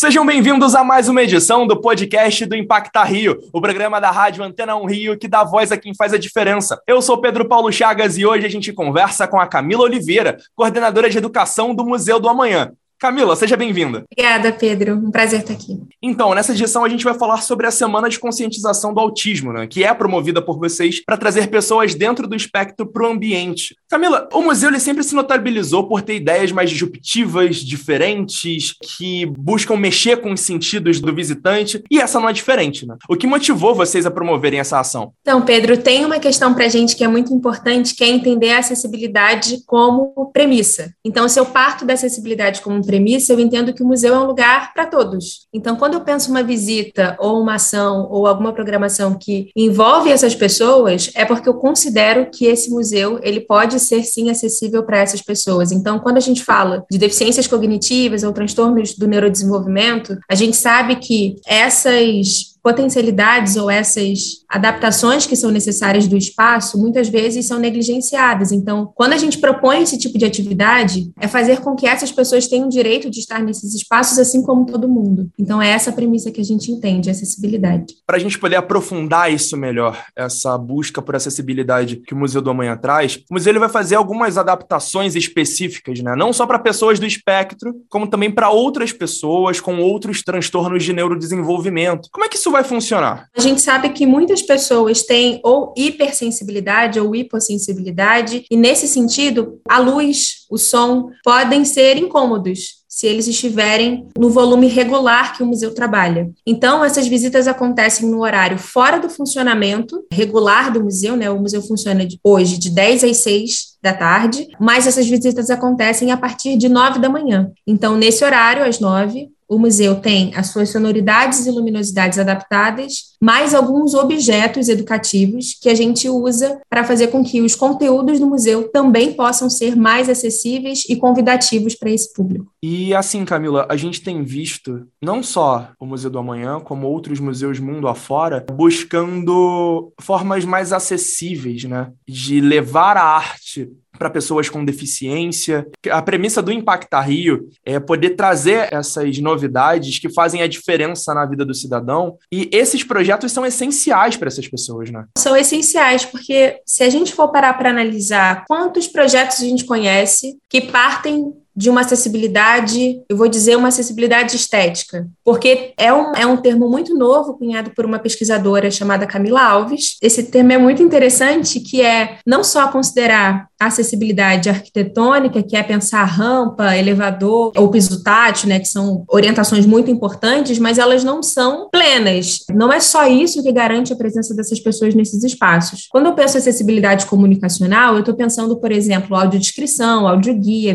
Sejam bem-vindos a mais uma edição do podcast do Impacta Rio, o programa da Rádio Antena 1 Rio que dá voz a quem faz a diferença. Eu sou Pedro Paulo Chagas e hoje a gente conversa com a Camila Oliveira, coordenadora de educação do Museu do Amanhã. Camila, seja bem-vinda. Obrigada, Pedro. Um prazer estar aqui. Então, nessa edição a gente vai falar sobre a Semana de Conscientização do Autismo, né, que é promovida por vocês para trazer pessoas dentro do espectro para o ambiente. Camila, o museu ele sempre se notabilizou por ter ideias mais disruptivas, diferentes, que buscam mexer com os sentidos do visitante, e essa não é diferente, né? O que motivou vocês a promoverem essa ação? Então, Pedro, tem uma questão para a gente que é muito importante, que é entender a acessibilidade como premissa. Então, se eu parto da acessibilidade como premissa, eu entendo que o museu é um lugar para todos. Então, quando eu penso uma visita ou uma ação ou alguma programação que envolve essas pessoas, é porque eu considero que esse museu ele pode ser sim acessível para essas pessoas. Então, quando a gente fala de deficiências cognitivas ou transtornos do neurodesenvolvimento, a gente sabe que essas potencialidades ou essas adaptações que são necessárias do espaço muitas vezes são negligenciadas. Então, quando a gente propõe esse tipo de atividade, é fazer com que essas pessoas tenham o direito de estar nesses espaços assim como todo mundo. Então, é essa premissa que a gente entende, acessibilidade. Para a gente poder aprofundar isso melhor, essa busca por acessibilidade que o Museu do Amanhã traz, o museu ele vai fazer algumas adaptações específicas, né? não só para pessoas do espectro, como também para outras pessoas com outros transtornos de neurodesenvolvimento. Como é que isso vai vai funcionar? A gente sabe que muitas pessoas têm ou hipersensibilidade ou hipossensibilidade, e nesse sentido, a luz, o som podem ser incômodos se eles estiverem no volume regular que o museu trabalha. Então, essas visitas acontecem no horário fora do funcionamento regular do museu, né? O museu funciona hoje de 10 às 6 da tarde, mas essas visitas acontecem a partir de 9 da manhã. Então, nesse horário, às 9, o museu tem as suas sonoridades e luminosidades adaptadas, mais alguns objetos educativos que a gente usa para fazer com que os conteúdos do museu também possam ser mais acessíveis e convidativos para esse público. E assim, Camila, a gente tem visto não só o Museu do Amanhã, como outros museus mundo afora, buscando formas mais acessíveis, né, de levar a arte para pessoas com deficiência. A premissa do Impacta Rio é poder trazer essas novidades que fazem a diferença na vida do cidadão. E esses projetos são essenciais para essas pessoas, né? São essenciais, porque se a gente for parar para analisar quantos projetos a gente conhece que partem de uma acessibilidade, eu vou dizer uma acessibilidade estética, porque é um, é um termo muito novo, cunhado por uma pesquisadora chamada Camila Alves. Esse termo é muito interessante, que é não só considerar a acessibilidade arquitetônica, que é pensar rampa, elevador ou piso tátil, né, que são orientações muito importantes, mas elas não são plenas. Não é só isso que garante a presença dessas pessoas nesses espaços. Quando eu penso acessibilidade comunicacional, eu estou pensando, por exemplo, audiodescrição, audioguia,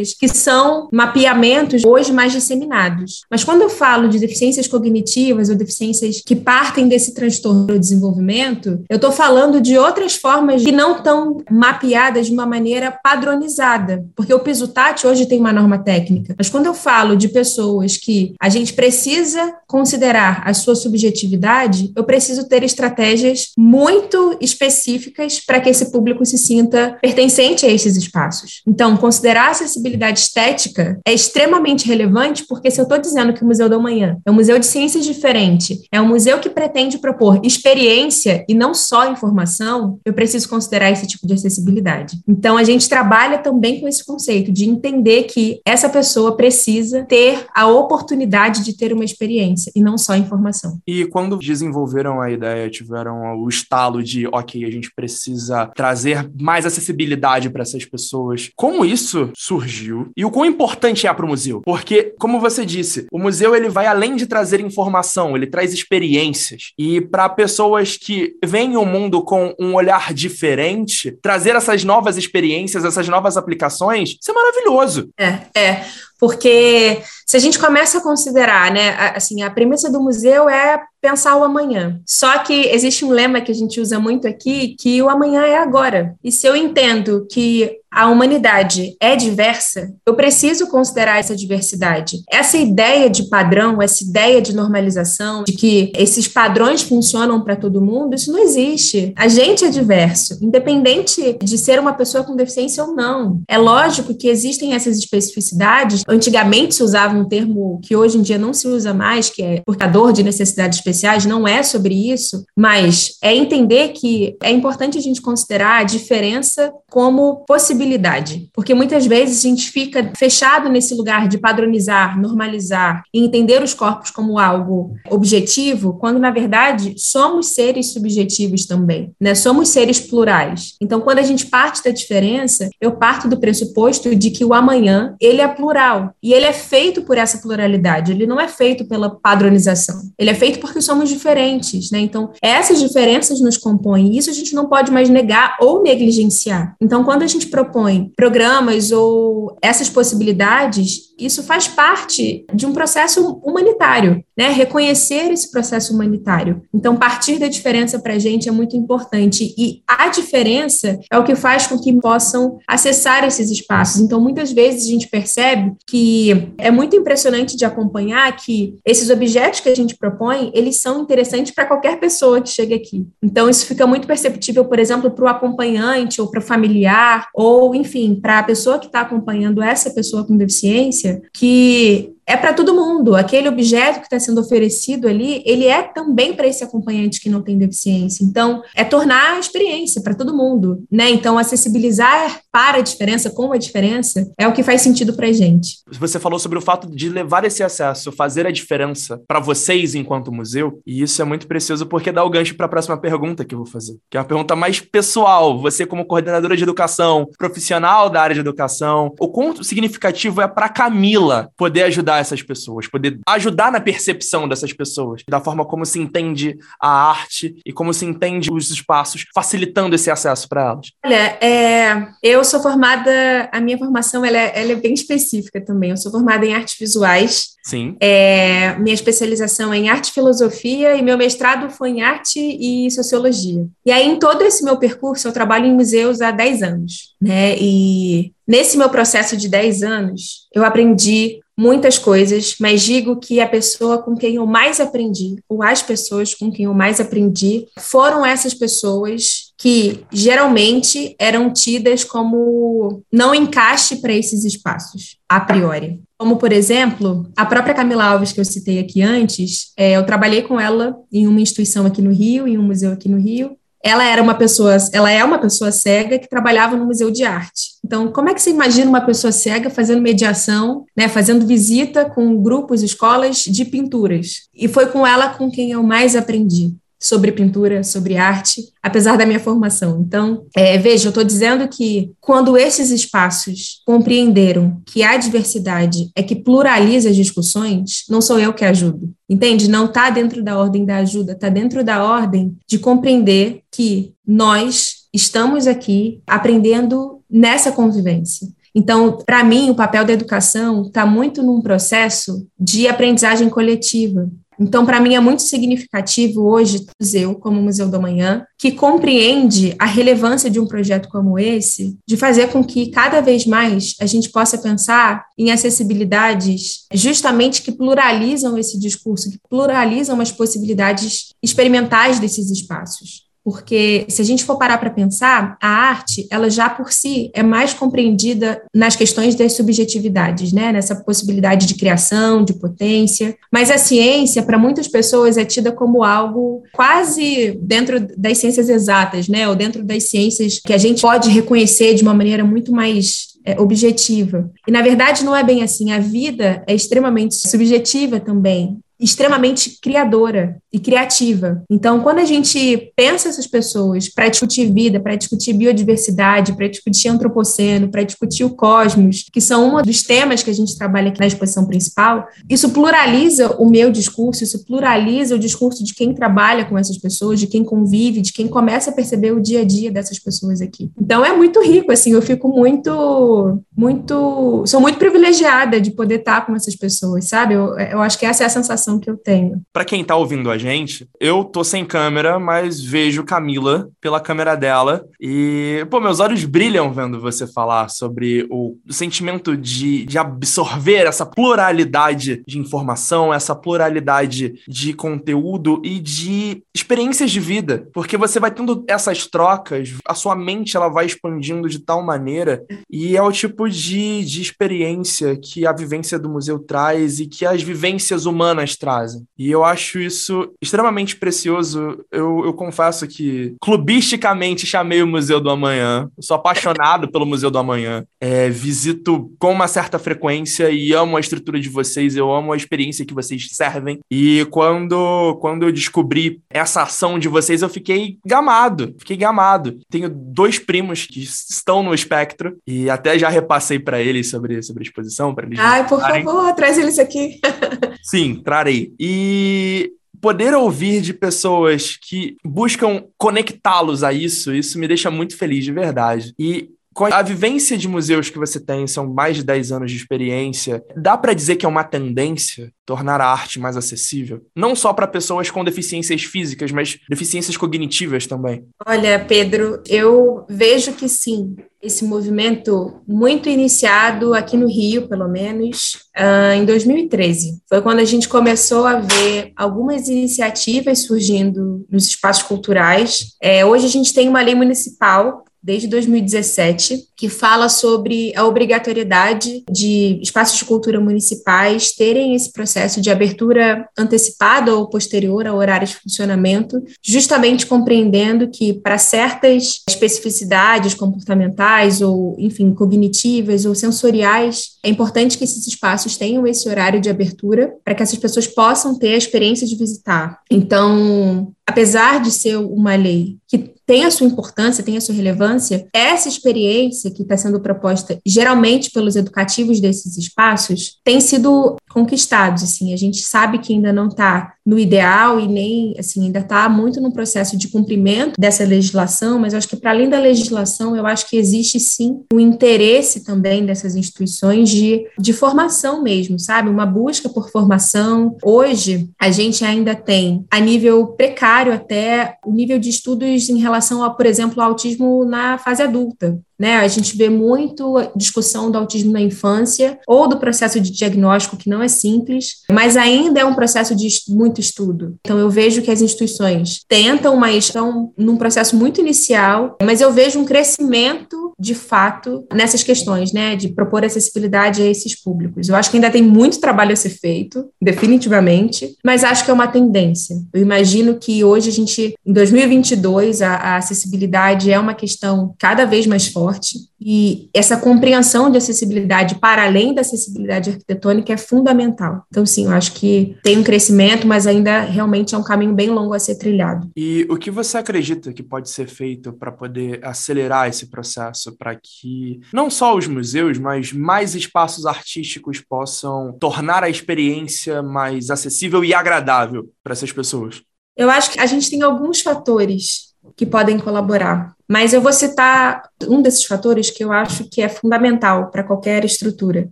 videolibras, que são mapeamentos hoje mais disseminados. Mas quando eu falo de deficiências cognitivas ou deficiências que partem desse transtorno do desenvolvimento, eu estou falando de outras formas que não estão mapeadas de uma maneira padronizada, porque o piso tátil hoje tem uma norma técnica. Mas quando eu falo de pessoas que a gente precisa considerar a sua subjetividade, eu preciso ter estratégias muito específicas para que esse público se sinta pertencente a esses espaços. Então, considerar a acessibilidade acessibilidade estética é extremamente relevante, porque se eu estou dizendo que o Museu da Manhã é um museu de ciências diferente, é um museu que pretende propor experiência e não só informação, eu preciso considerar esse tipo de acessibilidade. Então, a gente trabalha também com esse conceito de entender que essa pessoa precisa ter a oportunidade de ter uma experiência e não só informação. E quando desenvolveram a ideia, tiveram o estalo de, ok, a gente precisa trazer mais acessibilidade para essas pessoas, como isso surgiu? Surgiu e o quão importante é para o museu. Porque, como você disse, o museu ele vai além de trazer informação, ele traz experiências. E para pessoas que veem o mundo com um olhar diferente, trazer essas novas experiências, essas novas aplicações, isso é maravilhoso. É, é porque se a gente começa a considerar, né, assim, a premissa do museu é pensar o amanhã. Só que existe um lema que a gente usa muito aqui, que o amanhã é agora. E se eu entendo que a humanidade é diversa, eu preciso considerar essa diversidade. Essa ideia de padrão, essa ideia de normalização, de que esses padrões funcionam para todo mundo, isso não existe. A gente é diverso, independente de ser uma pessoa com deficiência ou não. É lógico que existem essas especificidades antigamente se usava um termo que hoje em dia não se usa mais, que é portador de necessidades especiais, não é sobre isso, mas é entender que é importante a gente considerar a diferença como possibilidade, porque muitas vezes a gente fica fechado nesse lugar de padronizar, normalizar e entender os corpos como algo objetivo, quando na verdade somos seres subjetivos também, né? Somos seres plurais. Então, quando a gente parte da diferença, eu parto do pressuposto de que o amanhã ele é plural e ele é feito por essa pluralidade. Ele não é feito pela padronização. Ele é feito porque somos diferentes, né? Então, essas diferenças nos compõem. E isso a gente não pode mais negar ou negligenciar. Então, quando a gente propõe programas ou essas possibilidades, isso faz parte de um processo humanitário, né? Reconhecer esse processo humanitário. Então, partir da diferença para a gente é muito importante. E a diferença é o que faz com que possam acessar esses espaços. Então, muitas vezes a gente percebe que é muito impressionante de acompanhar que esses objetos que a gente propõe, eles são interessantes para qualquer pessoa que chega aqui. Então, isso fica muito perceptível, por exemplo, para o acompanhante ou para o familiar, ou, enfim, para a pessoa que está acompanhando essa pessoa com deficiência que é para todo mundo. Aquele objeto que está sendo oferecido ali, ele é também para esse acompanhante que não tem deficiência. Então, é tornar a experiência para todo mundo, né? Então, acessibilizar para a diferença, com a diferença, é o que faz sentido para a gente. Você falou sobre o fato de levar esse acesso, fazer a diferença para vocês enquanto museu, e isso é muito precioso porque dá o gancho para a próxima pergunta que eu vou fazer, que é uma pergunta mais pessoal. Você, como coordenadora de educação, profissional da área de educação, o quanto significativo é para Camila poder ajudar essas pessoas, poder ajudar na percepção dessas pessoas, da forma como se entende a arte e como se entende os espaços, facilitando esse acesso para elas? Olha, é, eu sou formada, a minha formação ela é, ela é, bem específica também. Eu sou formada em artes visuais. Sim. É, minha especialização é em arte e filosofia e meu mestrado foi em arte e sociologia. E aí, em todo esse meu percurso, eu trabalho em museus há 10 anos, né? E nesse meu processo de 10 anos, eu aprendi muitas coisas, mas digo que a pessoa com quem eu mais aprendi, ou as pessoas com quem eu mais aprendi, foram essas pessoas que geralmente eram tidas como não encaixe para esses espaços, a priori. Como, por exemplo, a própria Camila Alves, que eu citei aqui antes, é, eu trabalhei com ela em uma instituição aqui no Rio, em um museu aqui no Rio, ela era uma pessoa, ela é uma pessoa cega que trabalhava no museu de arte. Então, como é que você imagina uma pessoa cega fazendo mediação, né, fazendo visita com grupos, escolas de pinturas? E foi com ela com quem eu mais aprendi sobre pintura, sobre arte, apesar da minha formação. Então, é, veja, eu estou dizendo que quando esses espaços compreenderam que a diversidade é que pluraliza as discussões, não sou eu que ajudo. Entende? Não está dentro da ordem da ajuda, está dentro da ordem de compreender que nós estamos aqui aprendendo nessa convivência. Então, para mim, o papel da educação está muito num processo de aprendizagem coletiva, então, para mim, é muito significativo hoje o museu, como Museu do Amanhã, que compreende a relevância de um projeto como esse, de fazer com que cada vez mais a gente possa pensar em acessibilidades justamente que pluralizam esse discurso, que pluralizam as possibilidades experimentais desses espaços. Porque se a gente for parar para pensar, a arte, ela já por si é mais compreendida nas questões das subjetividades, né? Nessa possibilidade de criação, de potência. Mas a ciência, para muitas pessoas, é tida como algo quase dentro das ciências exatas, né? Ou dentro das ciências que a gente pode reconhecer de uma maneira muito mais é, objetiva. E na verdade não é bem assim. A vida é extremamente subjetiva também extremamente criadora e criativa. Então, quando a gente pensa essas pessoas para discutir vida, para discutir biodiversidade, para discutir antropoceno, para discutir o cosmos, que são um dos temas que a gente trabalha aqui na exposição principal, isso pluraliza o meu discurso, isso pluraliza o discurso de quem trabalha com essas pessoas, de quem convive, de quem começa a perceber o dia a dia dessas pessoas aqui. Então, é muito rico, assim, eu fico muito, muito, sou muito privilegiada de poder estar com essas pessoas, sabe? Eu, eu acho que essa é a sensação que eu tenho. Para quem tá ouvindo a gente, eu tô sem câmera, mas vejo Camila pela câmera dela. E, pô, meus olhos brilham vendo você falar sobre o sentimento de, de absorver essa pluralidade de informação, essa pluralidade de conteúdo e de experiências de vida, porque você vai tendo essas trocas, a sua mente ela vai expandindo de tal maneira. E é o tipo de, de experiência que a vivência do museu traz e que as vivências humanas trazem. E eu acho isso extremamente precioso. Eu, eu confesso que clubisticamente chamei o Museu do Amanhã. Eu sou apaixonado pelo Museu do Amanhã. É, visito com uma certa frequência e amo a estrutura de vocês, eu amo a experiência que vocês servem. E quando, quando eu descobri essa ação de vocês, eu fiquei gamado. Fiquei gamado. Tenho dois primos que estão no espectro e até já repassei para eles sobre, sobre a exposição. Eles Ai, por favor, traz eles aqui. Sim, trarei. E poder ouvir de pessoas que buscam conectá-los a isso, isso me deixa muito feliz de verdade. E a vivência de museus que você tem são mais de 10 anos de experiência. Dá para dizer que é uma tendência tornar a arte mais acessível? Não só para pessoas com deficiências físicas, mas deficiências cognitivas também. Olha, Pedro, eu vejo que sim. Esse movimento muito iniciado aqui no Rio, pelo menos, uh, em 2013. Foi quando a gente começou a ver algumas iniciativas surgindo nos espaços culturais. É, hoje a gente tem uma lei municipal desde 2017, que fala sobre a obrigatoriedade de espaços de cultura municipais terem esse processo de abertura antecipada ou posterior ao horário de funcionamento, justamente compreendendo que para certas especificidades comportamentais ou, enfim, cognitivas ou sensoriais, é importante que esses espaços tenham esse horário de abertura para que essas pessoas possam ter a experiência de visitar. Então, apesar de ser uma lei que tem a sua importância, tem a sua relevância, essa experiência que está sendo proposta geralmente pelos educativos desses espaços tem sido conquistados, assim, a gente sabe que ainda não está no ideal e nem, assim, ainda está muito no processo de cumprimento dessa legislação, mas eu acho que para além da legislação, eu acho que existe sim um interesse também dessas instituições de, de formação mesmo, sabe? Uma busca por formação. Hoje, a gente ainda tem, a nível precário até, o nível de estudos em relação a, por exemplo, ao autismo na fase adulta. Né? A gente vê muito discussão do autismo na infância ou do processo de diagnóstico que não é simples, mas ainda é um processo de muito estudo. Então eu vejo que as instituições tentam, mas estão num processo muito inicial, mas eu vejo um crescimento de fato nessas questões, né, de propor acessibilidade a esses públicos. Eu acho que ainda tem muito trabalho a ser feito, definitivamente, mas acho que é uma tendência. Eu imagino que hoje a gente, em 2022, a, a acessibilidade é uma questão cada vez mais forte e essa compreensão de acessibilidade para além da acessibilidade arquitetônica é fundamental. Então, sim, eu acho que tem um crescimento, mas ainda realmente é um caminho bem longo a ser trilhado. E o que você acredita que pode ser feito para poder acelerar esse processo, para que não só os museus, mas mais espaços artísticos possam tornar a experiência mais acessível e agradável para essas pessoas? Eu acho que a gente tem alguns fatores que podem colaborar. Mas eu vou citar um desses fatores que eu acho que é fundamental para qualquer estrutura.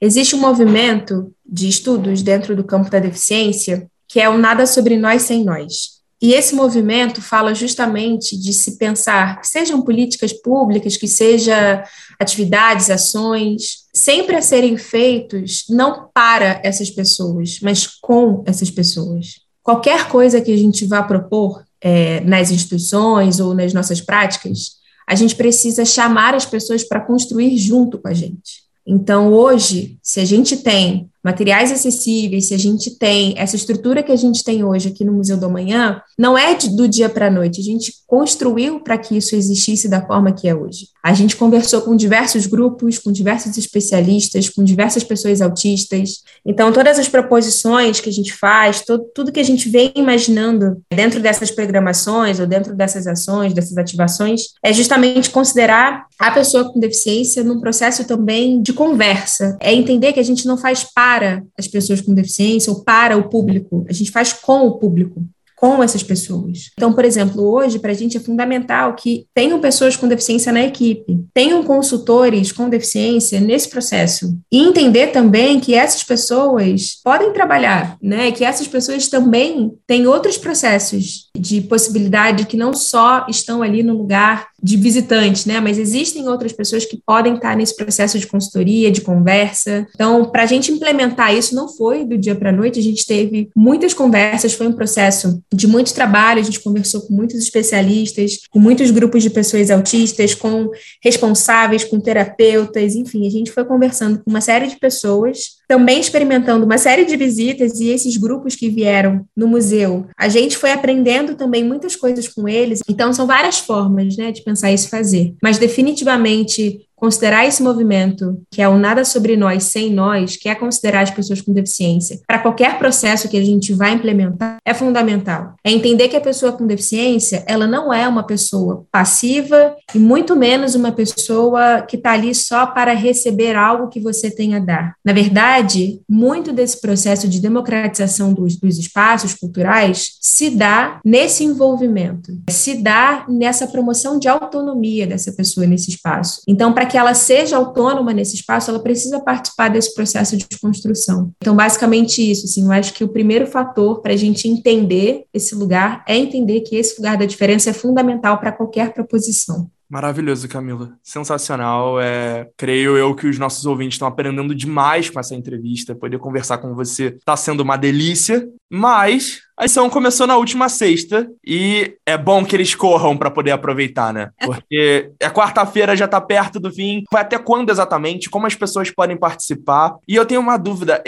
Existe um movimento de estudos dentro do campo da deficiência que é o Nada sobre Nós Sem Nós. E esse movimento fala justamente de se pensar, que sejam políticas públicas, que sejam atividades, ações, sempre a serem feitos não para essas pessoas, mas com essas pessoas. Qualquer coisa que a gente vá propor é, nas instituições ou nas nossas práticas, a gente precisa chamar as pessoas para construir junto com a gente. Então, hoje, se a gente tem materiais acessíveis, se a gente tem essa estrutura que a gente tem hoje aqui no Museu do Amanhã, não é do dia para a noite, a gente construiu para que isso existisse da forma que é hoje. A gente conversou com diversos grupos, com diversos especialistas, com diversas pessoas autistas. Então, todas as proposições que a gente faz, todo, tudo que a gente vem imaginando dentro dessas programações ou dentro dessas ações, dessas ativações, é justamente considerar a pessoa com deficiência num processo também de conversa. É entender que a gente não faz parte para as pessoas com deficiência ou para o público, a gente faz com o público, com essas pessoas. Então, por exemplo, hoje, para a gente é fundamental que tenham pessoas com deficiência na equipe, tenham consultores com deficiência nesse processo. E entender também que essas pessoas podem trabalhar, né? Que essas pessoas também têm outros processos de possibilidade que não só estão ali no lugar de visitante, né? Mas existem outras pessoas que podem estar nesse processo de consultoria, de conversa. Então, para a gente implementar isso, não foi do dia para a noite, a gente teve muitas conversas, foi um processo de muito trabalho, a gente conversou com muitos especialistas, com muitos grupos de pessoas autistas, com responsáveis, com terapeutas, enfim, a gente foi conversando com uma série de pessoas, também experimentando uma série de visitas e esses grupos que vieram no museu. A gente foi aprendendo também muitas coisas com eles. Então, são várias formas, né, de pensar isso fazer. Mas definitivamente considerar esse movimento, que é o nada sobre nós sem nós, que é considerar as pessoas com deficiência, para qualquer processo que a gente vai implementar, é fundamental. É entender que a pessoa com deficiência, ela não é uma pessoa passiva e muito menos uma pessoa que está ali só para receber algo que você tem a dar. Na verdade, muito desse processo de democratização dos, dos espaços culturais se dá nesse envolvimento, se dá nessa promoção de autonomia dessa pessoa nesse espaço. Então, para que ela seja autônoma nesse espaço, ela precisa participar desse processo de construção. Então, basicamente isso, assim, eu acho que o primeiro fator para a gente entender esse lugar é entender que esse lugar da diferença é fundamental para qualquer proposição. Maravilhoso, Camila. Sensacional. É, creio eu que os nossos ouvintes estão aprendendo demais com essa entrevista. Poder conversar com você está sendo uma delícia. Mas a lição começou na última sexta e é bom que eles corram para poder aproveitar, né? Porque a quarta-feira já está perto do fim. Vai até quando exatamente? Como as pessoas podem participar? E eu tenho uma dúvida.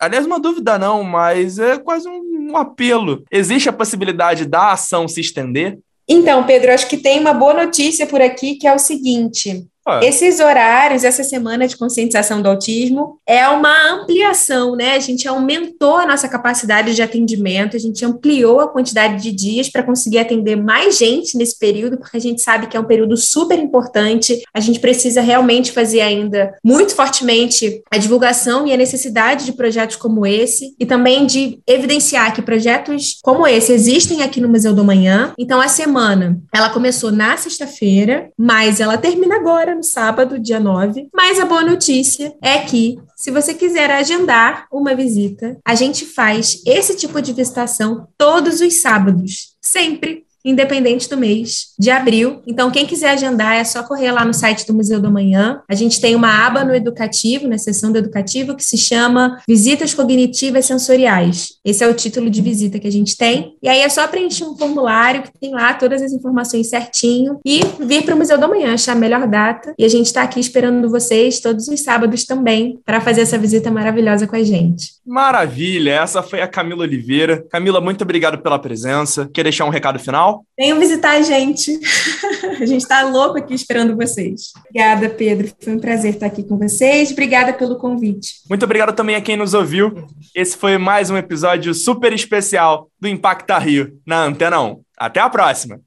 Aliás, uma dúvida não, mas é quase um, um apelo. Existe a possibilidade da ação se estender? Então, Pedro, acho que tem uma boa notícia por aqui, que é o seguinte: Esses horários, essa semana de conscientização do autismo, é uma ampliação, né? A gente aumentou a nossa capacidade de atendimento, a gente ampliou a quantidade de dias para conseguir atender mais gente nesse período, porque a gente sabe que é um período super importante. A gente precisa realmente fazer ainda muito fortemente a divulgação e a necessidade de projetos como esse, e também de evidenciar que projetos como esse existem aqui no Museu do Manhã. Então, a semana, ela começou na sexta-feira, mas ela termina agora, no sábado, dia 9. Mas a boa notícia é que, se você quiser agendar uma visita, a gente faz esse tipo de visitação todos os sábados, sempre independente do mês de abril. Então, quem quiser agendar é só correr lá no site do Museu do Manhã. A gente tem uma aba no educativo, na seção do educativo, que se chama Visitas Cognitivas Sensoriais. Esse é o título de visita que a gente tem. E aí é só preencher um formulário que tem lá todas as informações certinho e vir para o Museu do Manhã, achar a melhor data. E a gente está aqui esperando vocês todos os sábados também para fazer essa visita maravilhosa com a gente. Maravilha! Essa foi a Camila Oliveira. Camila, muito obrigado pela presença. Quer deixar um recado final? Venham visitar a gente. a gente está louco aqui esperando vocês. Obrigada, Pedro. Foi um prazer estar aqui com vocês. Obrigada pelo convite. Muito obrigado também a quem nos ouviu. Esse foi mais um episódio super especial do Impacta Rio na Antena 1. Até a próxima!